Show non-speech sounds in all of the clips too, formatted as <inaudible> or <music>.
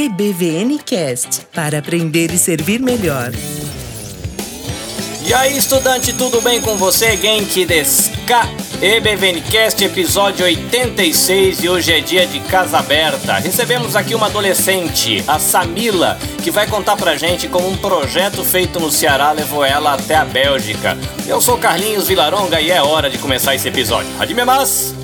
EBVNcast para aprender e servir melhor. E aí, estudante, tudo bem com você? Genki desu? EBVNcast, episódio 86 e hoje é dia de casa aberta. Recebemos aqui uma adolescente, a Samila, que vai contar pra gente como um projeto feito no Ceará levou ela até a Bélgica. Eu sou Carlinhos Vilaronga e é hora de começar esse episódio. Adime mais!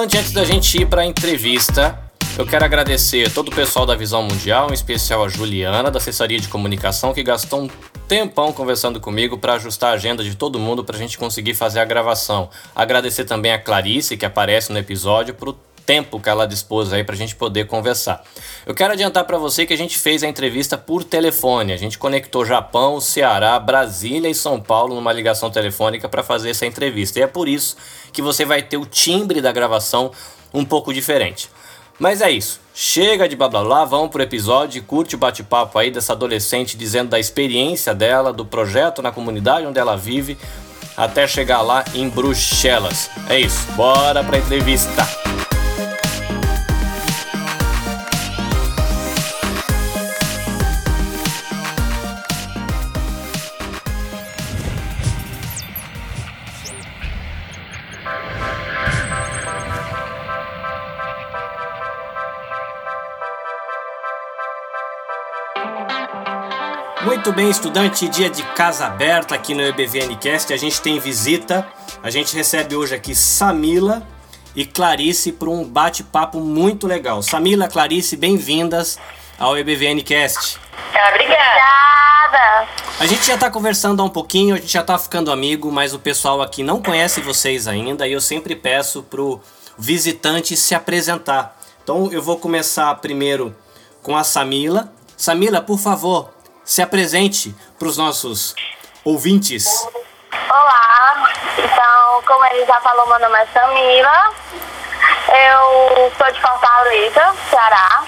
Estudante, antes da gente ir para a entrevista, eu quero agradecer todo o pessoal da Visão Mundial, em especial a Juliana, da assessoria de comunicação, que gastou um tempão conversando comigo para ajustar a agenda de todo mundo para a gente conseguir fazer a gravação. Agradecer também a Clarice, que aparece no episódio, por tempo que ela dispôs aí para a gente poder conversar. Eu quero adiantar para você que a gente fez a entrevista por telefone. A gente conectou Japão, Ceará, Brasília e São Paulo numa ligação telefônica para fazer essa entrevista. E é por isso que você vai ter o timbre da gravação um pouco diferente. Mas é isso. Chega de blá blá blá, vamos pro episódio curte o bate-papo aí dessa adolescente dizendo da experiência dela, do projeto na comunidade onde ela vive, até chegar lá em Bruxelas. É isso, bora pra entrevista! Muito bem, estudante, dia de casa aberta aqui no EBVNcast. A gente tem visita. A gente recebe hoje aqui Samila e Clarice para um bate-papo muito legal. Samila, Clarice, bem-vindas ao EBVNcast. Obrigada. A gente já está conversando há um pouquinho, a gente já está ficando amigo, mas o pessoal aqui não conhece vocês ainda e eu sempre peço pro visitante se apresentar. Então eu vou começar primeiro com a Samila. Samila, por favor, se apresente para os nossos ouvintes. Olá, então, como ele já falou, meu nome é Samila. Eu sou de Fortaleza, Ceará.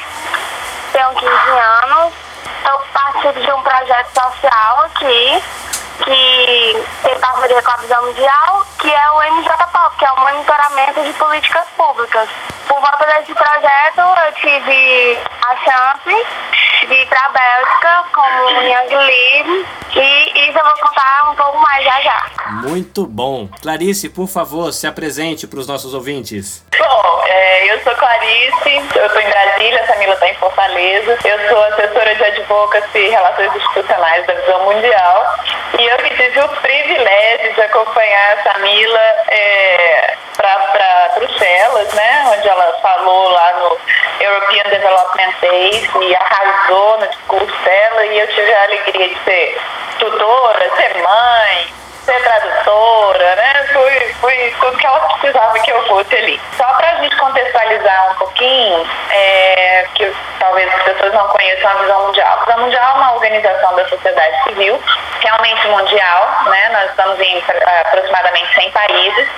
Tenho 15 anos. Eu participo de um projeto social aqui, que tem parceria com a Visão Mundial, que é o MJPOP, que é o Monitoramento de Políticas Públicas. Por volta desse projeto, eu tive a chance de ir para a Bélgica como Young Lead e isso eu vou contar um pouco mais já já. Muito bom. Clarice, por favor, se apresente para os nossos ouvintes. Bom, é, eu sou Clarice, eu estou em Brasília, a Samila está em Fortaleza. Eu sou assessora de advocacy e relações institucionais da Visão Mundial. E eu que tive o privilégio de acompanhar a Samila é, para Bruxelas, né, onde ela falou lá no European Development Days e arrasou no discurso dela. E eu tive a alegria de ser tutora, ser mãe, ser tradutora, né? Fui, fui tudo que ela precisava que eu fosse ali. Só para a gente contextualizar um pouquinho, é, que talvez as pessoas não conheçam a Visão Mundial. A Visão Mundial é uma organização da sociedade civil, realmente mundial, né? Nós estamos em aproximadamente 100 países.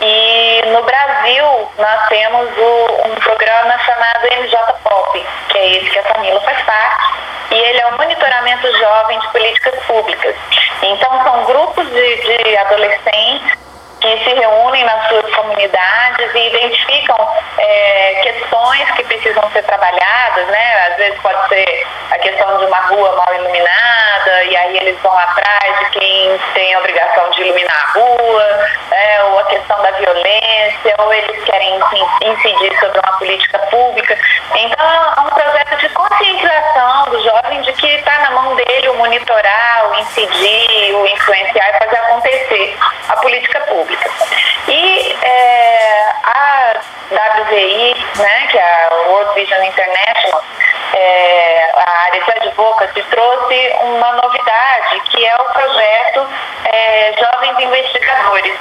E no Brasil, nós temos o, um programa chamado MJ Pop, que é esse que a Camila faz parte, e ele é o monitoramento jovem de políticas públicas. Então, são grupos de, de adolescentes que se reúnem nas suas comunidades e identificam é, questões que precisam ser trabalhadas, né? Às vezes pode ser a questão de uma rua mal iluminada e aí eles vão atrás de quem tem a obrigação de iluminar a rua, é, da violência, ou eles querem incidir sobre uma política pública. Então é um projeto de conscientização do jovem de que está na mão dele o monitorar, o incidir, o influenciar e fazer acontecer a política pública. E é, a WVI, né, que é a World Vision International, é, a área de advocacy, trouxe uma novidade, que é o projeto é, Jovens Investigadores.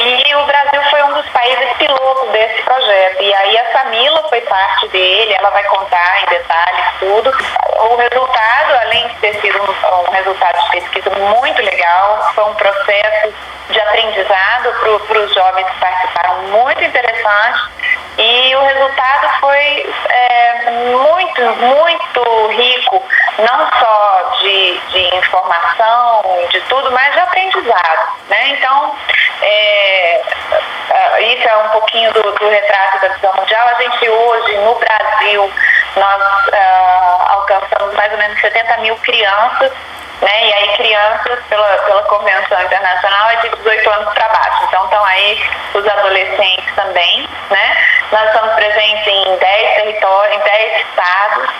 E o Brasil foi um dos países pilotos desse projeto. E aí a Samila foi parte dele, ela vai contar em detalhes tudo. O resultado, além de ter sido um, um resultado de pesquisa muito legal, foi um processo de aprendizado para os jovens que participaram muito interessante. E o resultado foi é, muito, muito rico não só de, de informação, de tudo, mas de aprendizado. Né? Então, é, isso é um pouquinho do, do, retrato da visão mundial. A gente hoje, no Brasil, nós uh, alcançamos mais ou menos 70 mil crianças né? E aí crianças, pela, pela Convenção Internacional, é de 18 anos para baixo. Então estão aí os adolescentes também, né? Nós estamos presentes em 10 territórios, em 10 estados.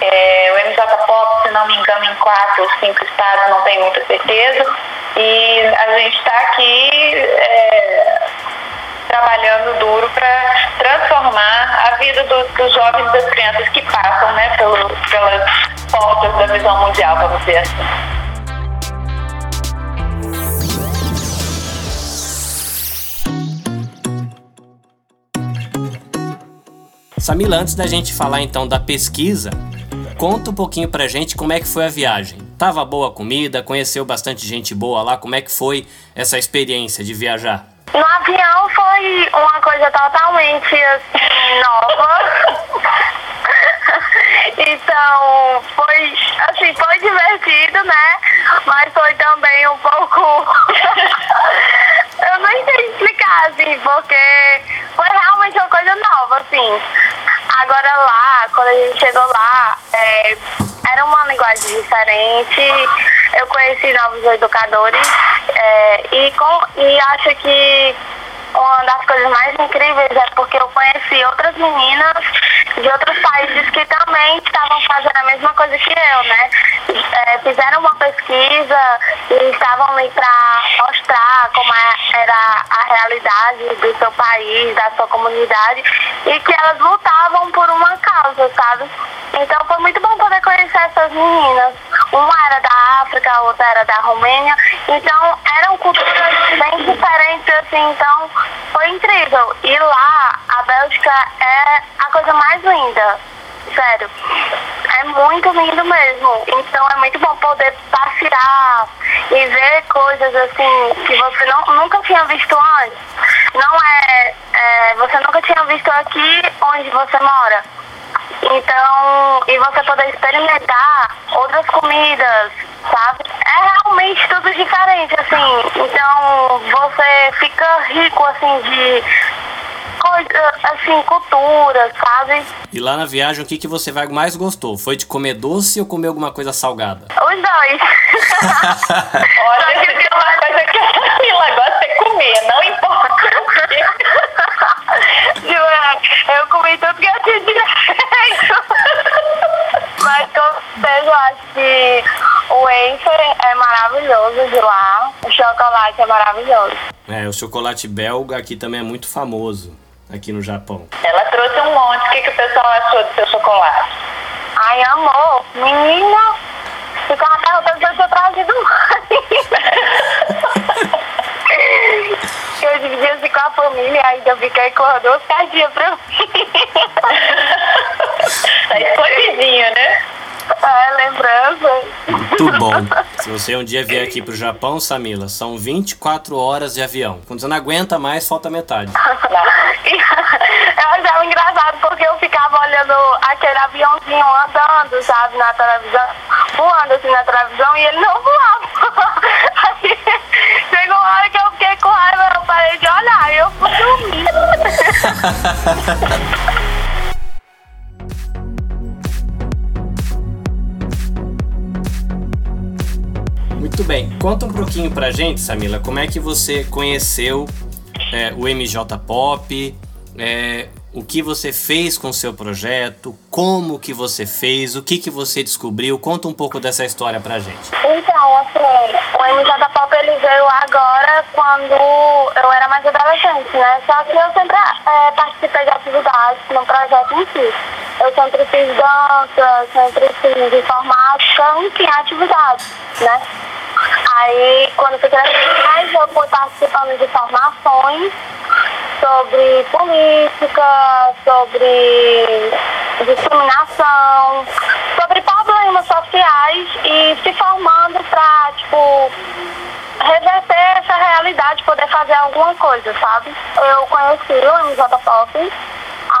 É, o MJ Pop, se não me engano, em 4 ou 5 estados, não tenho muita certeza. E a gente está aqui é, trabalhando duro para transformar a vida do, dos jovens das crianças que passam né, pelo, pelas portas da visão mundial, vamos dizer assim. Samila, antes da gente falar então da pesquisa, conta um pouquinho pra gente como é que foi a viagem. Tava boa a comida, conheceu bastante gente boa lá, como é que foi essa experiência de viajar? No avião foi uma coisa totalmente assim, nova. Então, foi assim, foi divertido, né? Mas foi também um pouco. <laughs> Eu não sei explicar, assim, porque foi realmente uma coisa nova, assim. Agora lá, quando a gente chegou lá, é, era uma linguagem diferente. Eu conheci novos educadores é, e, com, e acho que uma das coisas mais incríveis é porque eu conheci outras meninas de outros países que também estavam fazendo a mesma coisa que eu, né? É, fizeram uma pesquisa e estavam ali para mostrar como é, era a realidade do seu país, da sua comunidade e que elas lutavam por uma causa, sabe? Então foi muito bom poder conhecer essas meninas. Uma era da África, outra era da Romênia. Então eram culturas bem diferentes, assim, então foi incrível. E lá, a Bélgica é a coisa mais linda. Sério. É muito lindo mesmo. Então é muito bom poder passear e ver coisas assim que você não, nunca tinha visto antes. Não é, é. Você nunca tinha visto aqui onde você mora. Então, e você poder experimentar outras comidas, sabe? É realmente tudo diferente, assim. Então, você fica rico, assim, de coisa, assim, cultura, sabe? E lá na viagem, o que, que você mais gostou? Foi de comer doce ou comer alguma coisa salgada? Os dois. <laughs> Olha, que tem uma coisa que a Camila gosta é comer, não importa o <laughs> quê. Eu comi tudo que eu tinha direito. <laughs> Mas com certeza eu acho que o wafer é maravilhoso de lá. O chocolate é maravilhoso. É, o chocolate belga aqui também é muito famoso, aqui no Japão. Ela trouxe um monte. O que, que o pessoal achou do seu chocolate? Ai, amor. Menina, ficava perguntando se eu tinha trazido mais. eu dividi assim com a família, ainda fiquei com duas caixinhas pra mim. <laughs> tá escondidinho, né? É, lembrança. Muito bom. Se você um dia vier aqui pro Japão, Samila, são 24 horas de avião. Quando você não aguenta mais, falta metade. <laughs> eu achava engraçado porque eu ficava olhando aquele aviãozinho andando, sabe, na televisão, voando assim na televisão e ele não voava. <laughs> parei de olhar eu fui dormir. <laughs> Muito bem. Conta um pouquinho pra gente, Samila, como é que você conheceu é, o MJ Pop, é, o que você fez com o seu projeto, como que você fez, o que que você descobriu. Conta um pouco dessa história pra gente. Então, assim, o MJ Pop ele veio agora quando eu era mais adolescente, né? Só que eu sempre é, participei de atividades no projeto em si. Eu sempre fiz dança, sempre fiz informática, enfim, atividades, né? Aí, quando fui crescendo mais, eu fui participando de formações sobre política, sobre discriminação, sobre problemas sociais e se formando para, tipo, reverter essa realidade, poder fazer alguma coisa, sabe? Eu conheci o MJ Pop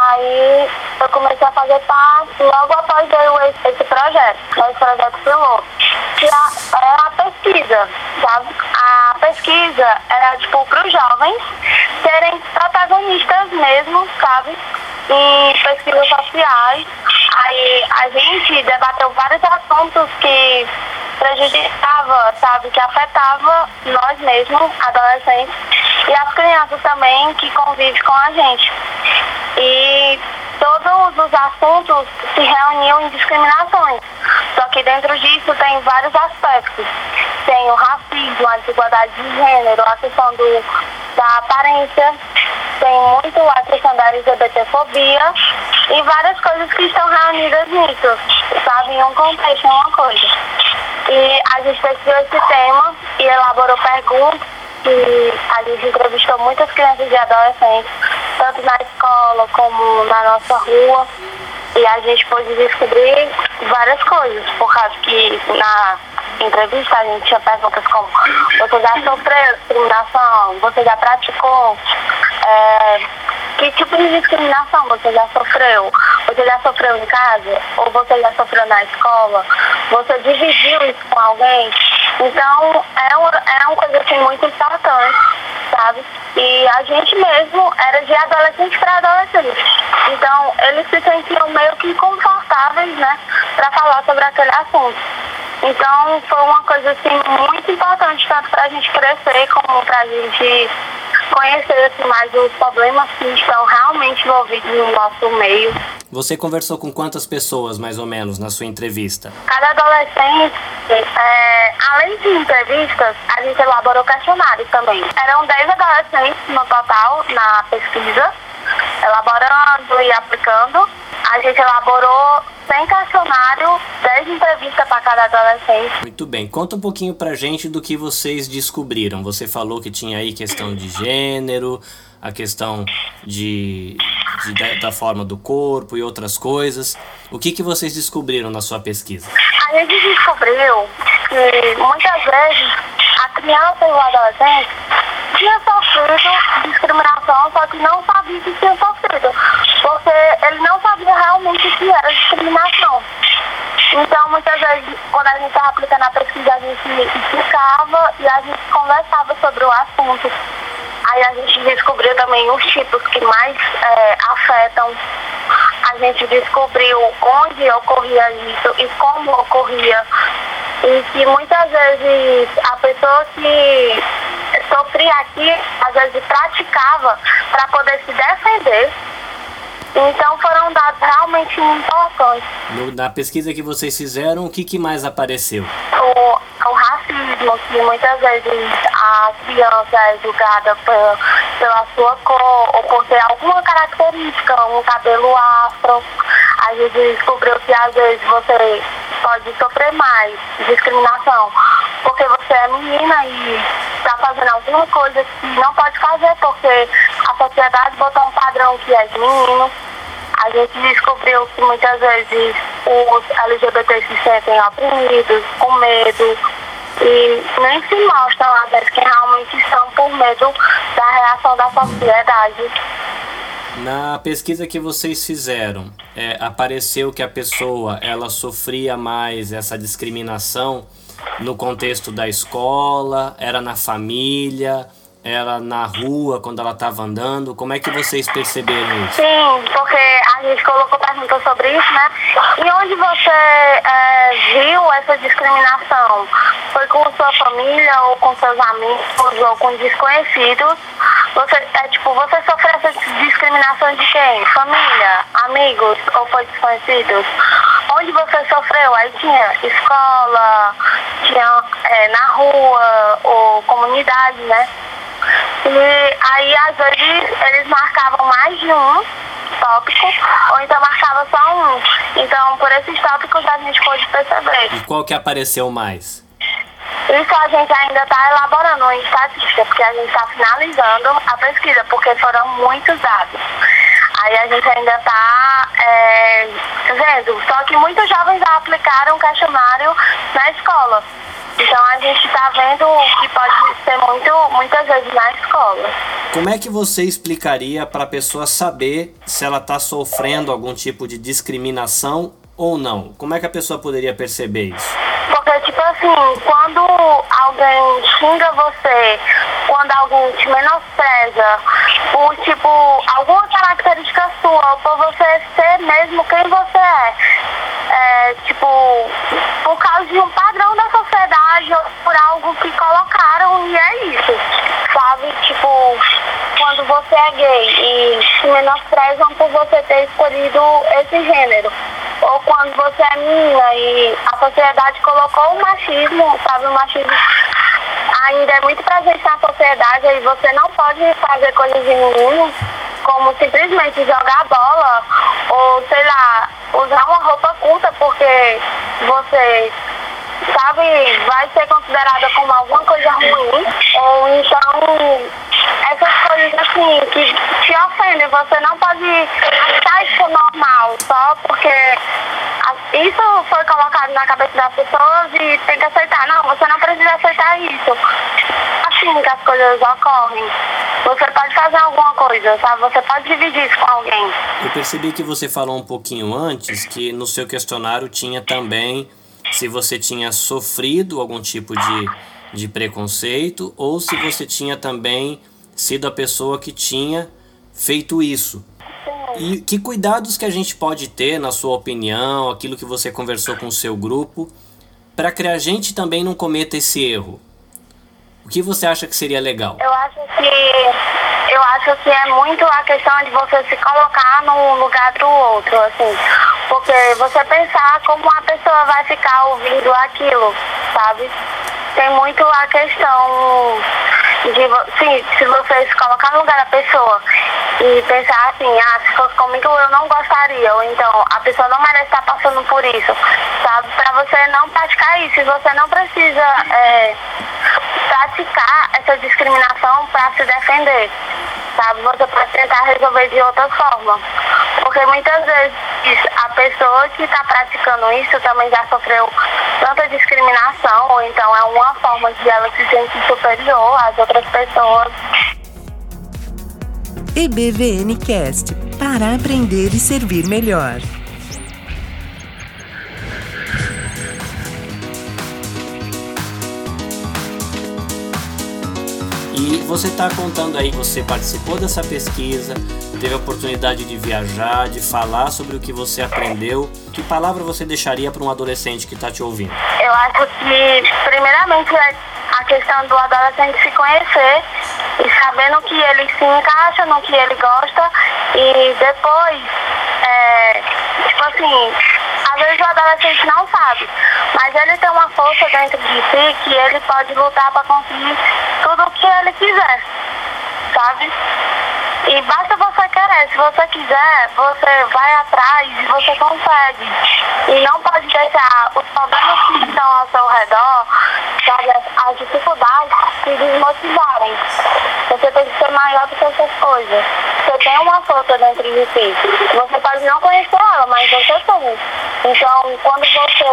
Aí eu comecei a fazer parte, logo após veio esse, projeto, esse projeto piloto, que era a pesquisa, sabe? Pesquisa era, tipo, para os jovens serem protagonistas mesmo, sabe? Em pesquisas sociais. Aí a gente debateu vários assuntos que prejudicava, sabe, que afetava nós mesmos, adolescentes, e as crianças também que convivem com a gente. E todos os assuntos se reuniam em discriminações. Só que dentro disso tem vários aspectos. Tem o racismo, a desigualdade de gênero, a questão do, da aparência, tem muito a questão da LGBTfobia e várias coisas que estão reunidas nisso, sabe? Em um contexto, em uma coisa. E a gente pesquisou esse tema e elaborou perguntas e a gente entrevistou muitas crianças e adolescentes, tanto na escola como na nossa rua. E a gente pôde descobrir várias coisas, por causa que na entrevista a gente tinha perguntas como você já sofreu discriminação, você já praticou, é, que tipo de discriminação você já sofreu? Você já sofreu em casa? Ou você já sofreu na escola? Você dividiu isso com alguém? Então, é uma, é uma coisa assim, muito importante, sabe? E a gente mesmo era de adolescente para adolescente. Então, eles se sentiam meio que confortáveis, né, para falar sobre aquele assunto. Então, foi uma coisa assim, muito importante, tanto para a gente crescer como para a gente conhecer assim, mais os problemas que estão realmente envolvidos no nosso meio. Você conversou com quantas pessoas, mais ou menos, na sua entrevista? Cada adolescente, é, além de entrevistas, a gente elaborou questionários também. Eram 10 adolescentes no total na pesquisa, elaborando e aplicando. A gente elaborou 100 questionários, 10 entrevistas para cada adolescente. Muito bem. Conta um pouquinho pra gente do que vocês descobriram. Você falou que tinha aí questão de gênero, a questão de, de da, forma do corpo e outras coisas. O que, que vocês descobriram na sua pesquisa? A gente descobriu que muitas vezes a criança e o adolescente tinha sofrido discriminação, só que não sabia que tinha sofrido, porque ele não sabia realmente o que era. Então, muitas vezes, quando a gente estava aplicando a pesquisa, a gente explicava e a gente conversava sobre o assunto. Aí a gente descobriu também os tipos que mais é, afetam. A gente descobriu onde ocorria isso e como ocorria. E que muitas vezes a pessoa que sofria aqui, às vezes praticava para poder se defender. Então foram dados realmente importantes. No, na pesquisa que vocês fizeram, o que, que mais apareceu? O, o racismo, que muitas vezes a criança é julgada pela, pela sua cor ou por ter alguma característica, um cabelo afro. A gente descobriu que às vezes você pode sofrer mais discriminação porque você é menina e está fazendo alguma coisa que não pode fazer porque a sociedade botou um padrão que é menino. A gente descobriu que muitas vezes os LGBT se sentem oprimidos, com medo, e nem se mostram às vezes que realmente são por medo da reação da sociedade. Na pesquisa que vocês fizeram, é, apareceu que a pessoa ela sofria mais essa discriminação no contexto da escola, era na família, era na rua quando ela estava andando? Como é que vocês perceberam isso? Sim, porque a gente colocou perguntas sobre isso, né? E onde você é, viu essa discriminação? Foi com sua família ou com seus amigos ou com desconhecidos? Você, é tipo, você sofreu essa discriminação de quem? Família, amigos ou foi desconhecidos? Onde você sofreu? Aí tinha escola, tinha é, na rua ou comunidade, né? E aí, às vezes, eles marcavam mais de um tópico, ou então marcava só um. Então, por esses tópicos, a gente pôde perceber. E qual que apareceu mais? Isso a gente ainda está elaborando em estatística, porque a gente está finalizando a pesquisa, porque foram muitos dados. Aí a gente ainda está é, vendo. Só que muitos jovens já aplicaram o questionário na escola. Então a gente está vendo que pode ser muito, muitas vezes na escola. Como é que você explicaria para a pessoa saber se ela está sofrendo algum tipo de discriminação ou não? Como é que a pessoa poderia perceber isso? Porque, tipo assim, quando alguém xinga você, quando alguém te menospreza, por, tipo, alguma característica sua, por você ser mesmo quem você é, é, tipo, por causa de um padrão da sociedade ou por algo que colocaram e é isso, sabe? Tipo, quando você é gay e se menosprezam por você ter escolhido esse gênero. Ou quando você é menina e a sociedade colocou o machismo, sabe? O machismo ainda é muito presente na sociedade e você não pode fazer coisas de menino, como simplesmente jogar bola ou, sei lá, usar uma roupa curta porque você sabe, vai ser considerada como alguma coisa ruim, ou então essas coisas assim que te ofendem, você não pode achar isso normal, só porque isso foi colocado na cabeça das pessoas e tem que aceitar. Não, você não precisa aceitar isso. Assim que as coisas ocorrem. Você pode fazer alguma coisa, sabe? Você pode dividir isso com alguém. Eu percebi que você falou um pouquinho antes que no seu questionário tinha também se você tinha sofrido algum tipo de, de preconceito ou se você tinha também sido a pessoa que tinha feito isso. E que cuidados que a gente pode ter, na sua opinião, aquilo que você conversou com o seu grupo, para que a gente também não cometa esse erro? O que você acha que seria legal? Eu acho que eu acho que é muito a questão de você se colocar no lugar do outro, assim. Porque você pensar como a pessoa vai ficar ouvindo aquilo, sabe? Tem muito a questão de sim, se você se colocar no lugar da pessoa e pensar assim, ah, se fosse comigo eu não gostaria, ou então a pessoa não merece estar passando por isso, sabe? Para você não praticar isso, e você não precisa é, praticar essa discriminação para se defender sabe? Você pode tentar resolver de outra forma. Porque muitas vezes a pessoa que está praticando isso também já sofreu tanta discriminação, ou então é uma forma de ela se sentir superior às outras pessoas. EBVN Cast para aprender e servir melhor. E você está contando aí, você participou dessa pesquisa, teve a oportunidade de viajar, de falar sobre o que você aprendeu. Que palavra você deixaria para um adolescente que está te ouvindo? Eu acho que, primeiramente, é a questão do adolescente se conhecer e saber no que ele se encaixa, no que ele gosta e depois, é, tipo assim, às vezes o adolescente não sabe, mas ele tem uma força dentro de si que ele pode lutar para conseguir tudo o que ele quiser, sabe? E basta você querer, se você quiser, você vai atrás e você consegue. E não pode deixar os problemas que estão ao seu redor, sabe, as dificuldades se desmotivarem. Você tem que ser maior coisas. Você tem uma força dentro de si. Você pode não conhecer ela, mas você tem. Então, quando você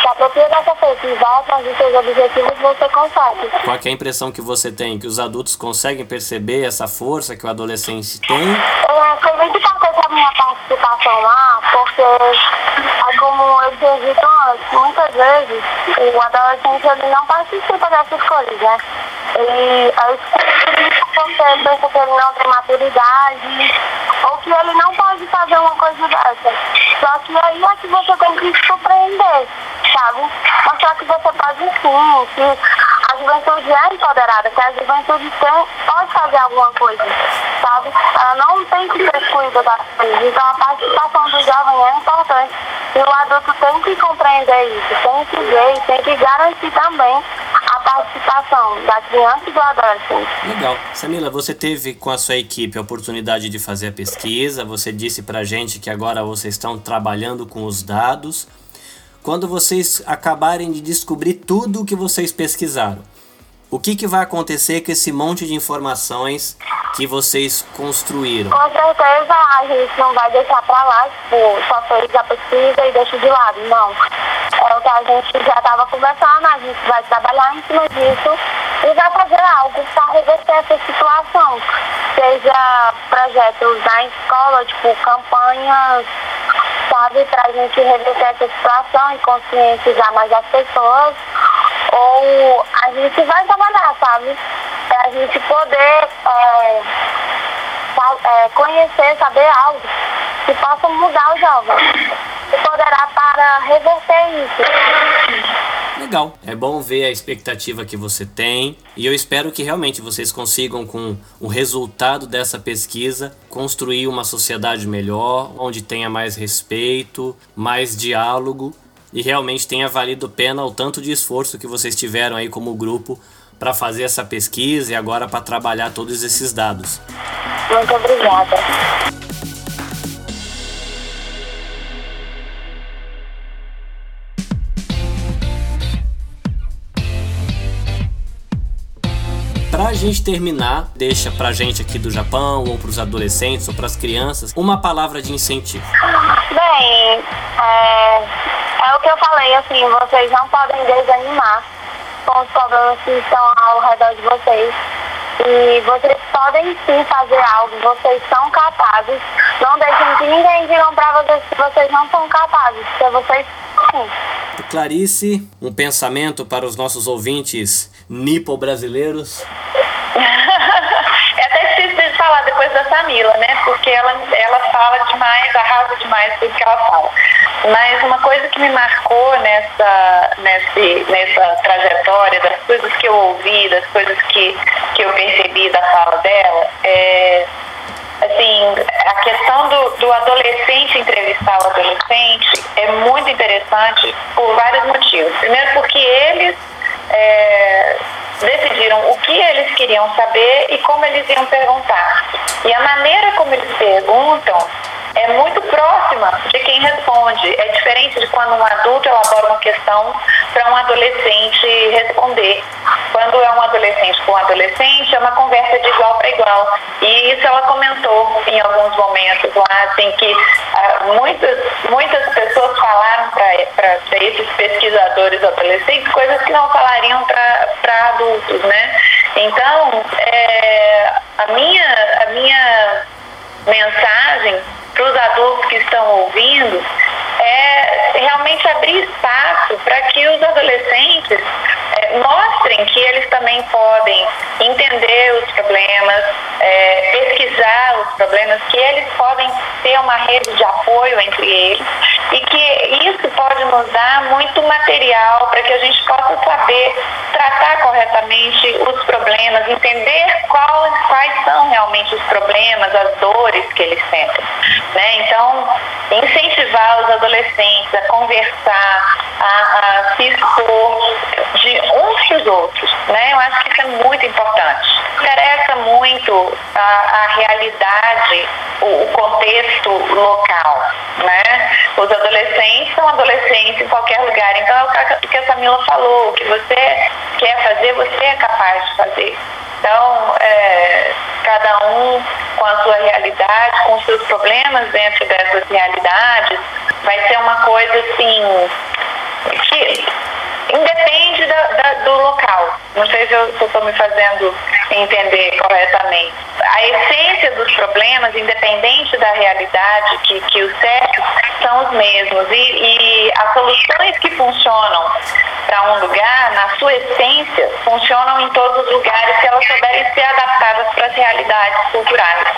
se apropria dessa força e vai atrás dos seus objetivos, você consegue. Qual é a impressão que você tem? Que os adultos conseguem perceber essa força que o adolescente tem? É, foi muito importante a minha participação lá, porque, é como eu tinha dito antes, muitas vezes o adolescente ele não participa dessas coisas, né? Ele, a escuta pensa que ele não tem maturidade, ou que ele não pode fazer uma coisa dessa. Só que aí é que você tem que surpreender, sabe? Mostrar que você pode sim, que a juventude é empoderada, que a juventude tem, pode fazer alguma coisa, sabe? Ela não tem que ser excluída das coisas. Então a participação do jovem é importante. E o adulto tem que compreender isso, tem que ver tem que garantir também participação da criança e do adolescente. Legal. Samila, você teve com a sua equipe a oportunidade de fazer a pesquisa, você disse pra gente que agora vocês estão trabalhando com os dados. Quando vocês acabarem de descobrir tudo o que vocês pesquisaram, o que, que vai acontecer com esse monte de informações que vocês construíram? Com certeza a gente não vai deixar pra lá, tipo, só fez a pesquisa e deixa de lado. Não. É o que a gente já estava conversando, a gente vai trabalhar em cima disso e vai fazer algo para reverter essa situação. Seja projetos na escola, tipo campanhas, sabe, para a gente reverter essa situação e conscientizar mais as pessoas. Ou a gente vai trabalhar, sabe? A gente poder é, é, conhecer, saber algo que possa mudar os jovens. E poderá para reverter isso. Legal. É bom ver a expectativa que você tem e eu espero que realmente vocês consigam, com o resultado dessa pesquisa, construir uma sociedade melhor, onde tenha mais respeito, mais diálogo e realmente tenha valido pena o tanto de esforço que vocês tiveram aí como grupo para fazer essa pesquisa e agora para trabalhar todos esses dados. Muito obrigada. Pra gente terminar, deixa pra gente aqui do Japão, ou pros adolescentes, ou pras crianças, uma palavra de incentivo. Bem, é, é o que eu falei, assim, vocês não podem desanimar com os problemas que estão ao redor de vocês. E vocês podem sim fazer algo, vocês são capazes. Não deixem que ninguém diga pra vocês que vocês não são capazes, porque vocês sim. Clarice, um pensamento para os nossos ouvintes difícil de <laughs> falar depois da Samila, né? Porque ela, ela fala demais, arrasa demais tudo que ela fala. Mas uma coisa que me marcou nessa, nesse, nessa trajetória, das coisas que eu ouvi, das coisas que, que eu percebi da fala dela, é assim, a questão do, do adolescente entrevistar o adolescente é muito interessante por vários motivos. Primeiro porque eles é, decidiram o que eles queriam saber e como eles iam perguntar. E a maneira como eles perguntam é muito próxima de quem responde. É diferente de quando um adulto elabora uma questão para um adolescente responder. Quando é um adolescente com um adolescente, é uma conversa de igual para igual. E isso ela comentou em alguns momentos lá, assim, que ah, muitas, muitas pessoas falaram para esses pesquisadores adolescentes coisas que não falariam para adultos, né? Então, é, a minha, a minha mensagem para os adultos que estão ouvindo é realmente abrir espaço para que os adolescentes é, mostrem que eles também podem entender os problemas, é, pesquisar os problemas, que eles podem ter uma rede de apoio entre eles e que isso pode nos dar muito material para que a gente possa saber tratar corretamente os problemas, entender quais, quais são realmente os problemas, as dores que eles sentem. Né? Então, incentivar os adolescentes a conversar, a, a se expor de uns para os outros. Né? Eu acho que isso é muito importante. Interessa muito a, a realidade, o, o contexto local. Né? Os adolescentes são adolescentes em qualquer lugar. Então, é o que a Samila falou, o que você quer fazer, você é capaz de fazer. Então, é, cada um com a sua realidade, com os seus problemas dentro dessas realidades, vai ser uma coisa assim que independe da, da, do local. Não sei se eu estou me fazendo entender corretamente. A essência dos problemas, independente da realidade que, que os cerca, são os mesmos. E, e as soluções que funcionam para um lugar, na sua essência, funcionam em todos os lugares se elas souberem ser adaptadas para as realidades culturais.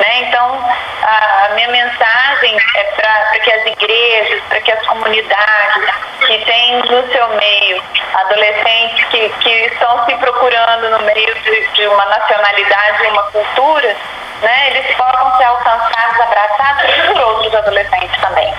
Né? Então, a minha mensagem é para que as igrejas, para que as comunidades que têm no seu meio adolescentes que, que estão se procurando no meio de, de uma nacionalidade, uma cultura, né, eles possam ser alcançados, abraçados por outros adolescentes também.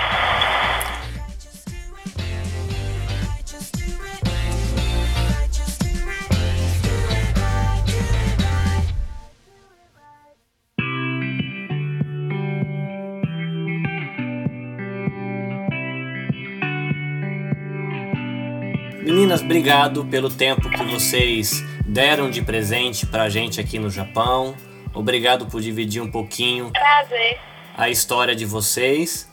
Obrigado pelo tempo que vocês deram de presente pra gente aqui no Japão. Obrigado por dividir um pouquinho Prazer. a história de vocês.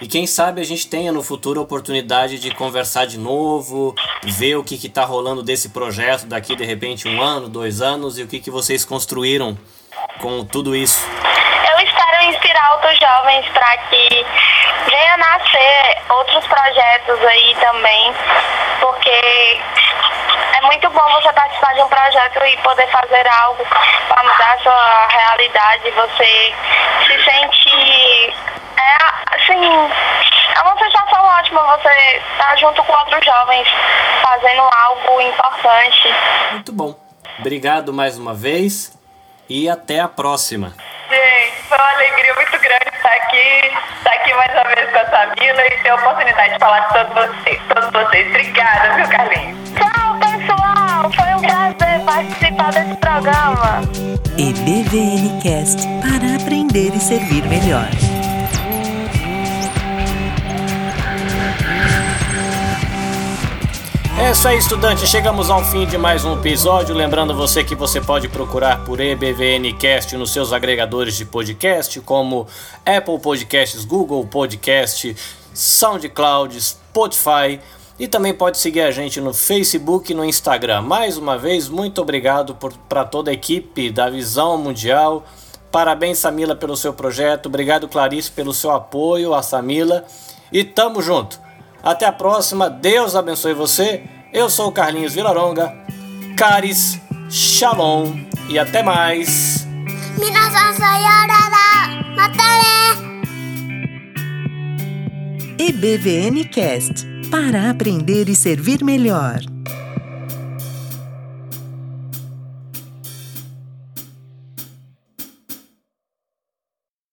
E quem sabe a gente tenha no futuro a oportunidade de conversar de novo, ver o que está rolando desse projeto daqui de repente um ano, dois anos e o que, que vocês construíram com tudo isso. Eu espero inspirar outros jovens para que venha nascer outros projetos aí também, porque é muito bom você participar de um projeto e poder fazer algo para mudar a sua realidade, você se sente é assim, é uma sensação ótima você estar junto com outros jovens fazendo algo importante. Muito bom. Obrigado mais uma vez e até a próxima. Gente, foi uma alegria muito grande estar aqui, estar aqui mais uma vez com a Samila e ter a oportunidade de falar com todos vocês. Todos vocês. Obrigada, viu, Carlinhos? Tchau, pessoal! Participar desse programa. EBVNcast para aprender e servir melhor. É isso aí, estudante. Chegamos ao fim de mais um episódio. Lembrando você que você pode procurar por EBVNcast nos seus agregadores de podcast, como Apple Podcasts, Google Podcast, SoundCloud, Spotify. E também pode seguir a gente no Facebook e no Instagram. Mais uma vez, muito obrigado para toda a equipe da Visão Mundial. Parabéns, Samila, pelo seu projeto. Obrigado, Clarice, pelo seu apoio a Samila. E tamo junto. Até a próxima. Deus abençoe você. Eu sou o Carlinhos Vilaronga. Caris, Shalom e até mais. 皆さ para aprender e servir melhor.